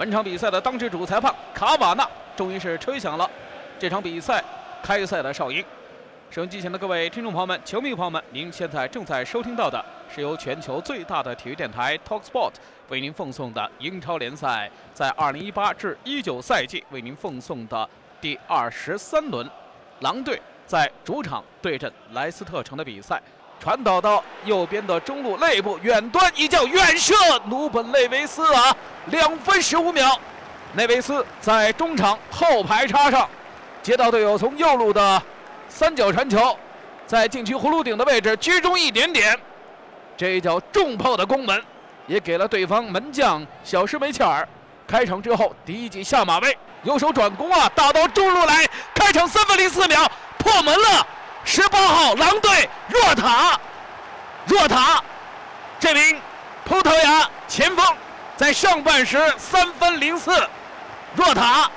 本场比赛的当值主裁判卡瓦纳终于是吹响了这场比赛开赛的哨音。收音机前的各位听众朋友们、球迷朋友们，您现在正在收听到的是由全球最大的体育电台 Talksport 为您奉送的英超联赛在2018至19赛季为您奉送的第二十三轮，狼队在主场对阵莱斯特城的比赛。传导到右边的中路内部，远端一脚远射，努本内维斯啊，两分十五秒，内维斯在中场后排插上，接到队友从右路的三角传球，在禁区葫芦顶的位置居中一点点，这一脚重炮的攻门，也给了对方门将小施梅切尔开场之后第一记下马威，右手转攻啊，打到中路来，开场三分零四秒破门了。十八号狼队若塔，若塔，这名葡萄牙前锋在上半时三分零四，若塔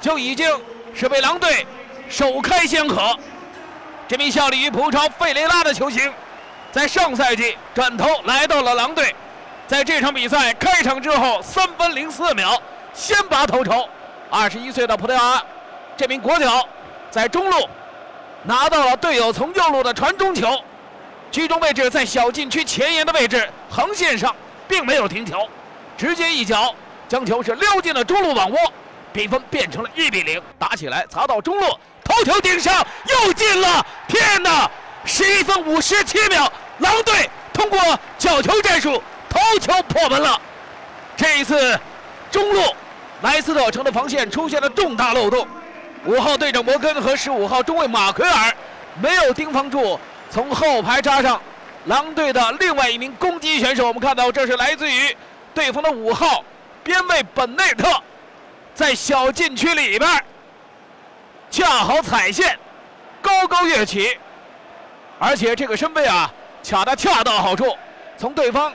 就已经是为狼队首开先河。这名效力于葡超费雷拉的球星，在上赛季转头来到了狼队，在这场比赛开场之后三分零四秒先拔头筹。二十一岁的葡萄牙这名国脚在中路。拿到了队友从右路的传中球，居中位置在小禁区前沿的位置，横线上并没有停球，直接一脚将球是溜进了中路网窝，比分变成了一比零。打起来砸到中路，头球顶上又进了！天哪！十一分五十七秒，狼队通过角球战术头球破门了。这一次，中路莱斯特城的防线出现了重大漏洞。五号队长摩根和十五号中卫马奎尔没有盯防住，从后排扎上狼队的另外一名攻击选手。我们看到，这是来自于对方的五号边卫本内特，在小禁区里边恰好踩线，高高跃起，而且这个身位啊，卡的恰到好处，从对方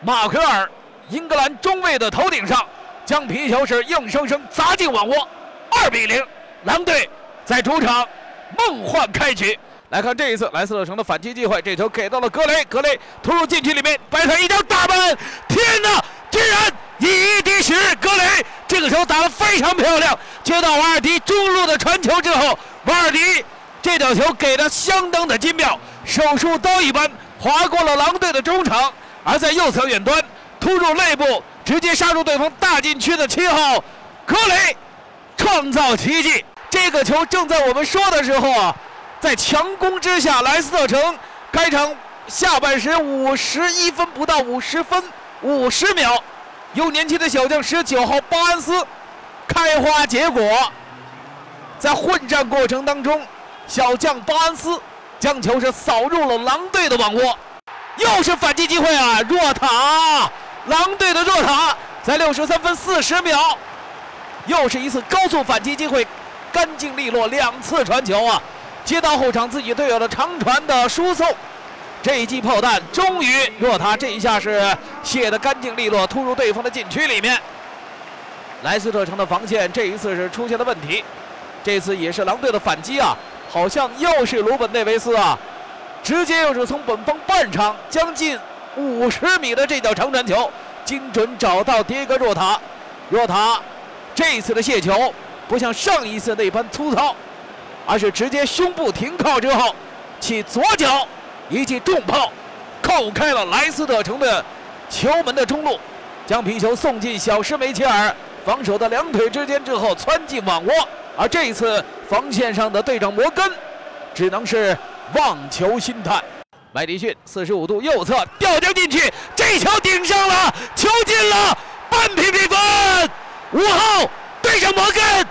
马奎尔英格兰中卫的头顶上，将皮球是硬生生砸进网窝，二比零。狼队在主场梦幻开局。来看这一次莱斯特城的反击机会，这球给到了格雷，格雷突入禁区里面，摆上一脚大门，天哪！居然以一敌十，格雷这个球打得非常漂亮。接到瓦尔迪中路的传球之后，瓦尔迪这脚球给的相当的精妙，手术刀一般划过了狼队的中场，而在右侧远端突入内部，直接杀入对方大禁区的七号格雷。创造奇迹！这个球正在我们说的时候啊，在强攻之下，莱斯特城开场下半时五十一分不到五十分五十秒，由年轻的小将十九号巴恩斯开花结果，在混战过程当中，小将巴恩斯将球是扫入了狼队的网窝，又是反击机会啊！若塔，狼队的若塔在六十三分四十秒。又是一次高速反击机会，干净利落，两次传球啊！接到后场自己队友的长传的输送，这一记炮弹终于若塔这一下是卸得干净利落，突入对方的禁区里面。莱斯特城的防线这一次是出现了问题，这次也是狼队的反击啊！好像又是鲁本内维斯啊，直接又是从本方半场将近五十米的这脚长传球，精准找到迭戈若塔，若塔。这一次的卸球不像上一次那般粗糙，而是直接胸部停靠之后，起左脚一记重炮扣开了莱斯特城的球门的中路，将皮球送进小施梅切尔防守的两腿之间之后窜进网窝。而这一次防线上的队长摩根只能是望球兴叹。麦迪逊四十五度右侧吊将进去，这球顶上了，球进了，扳平比分。五号对上摩根，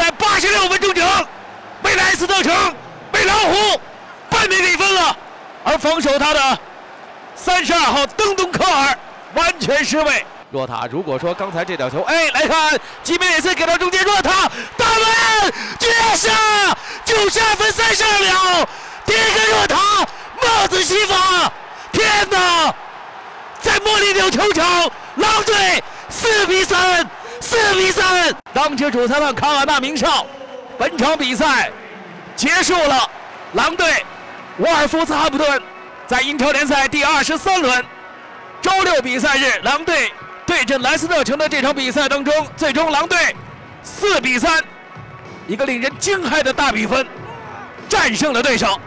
在八十六分钟整，被莱斯特城被老虎扳平比分了。而防守他的三十二号登东科尔完全失位。若塔，如果说刚才这脚球，哎，来看吉梅内斯给到中间，若塔大门绝杀，九十二分三十二秒，第一个若塔帽子戏法，天哪！在莫里纽球场，狼队。四比三，四比三，当值主裁判卡瓦纳鸣哨，本场比赛结束了。狼队沃尔夫斯哈普顿在英超联赛第二十三轮周六比赛日，狼队对阵莱斯特城的这场比赛当中，最终狼队四比三，一个令人惊骇的大比分，战胜了对手。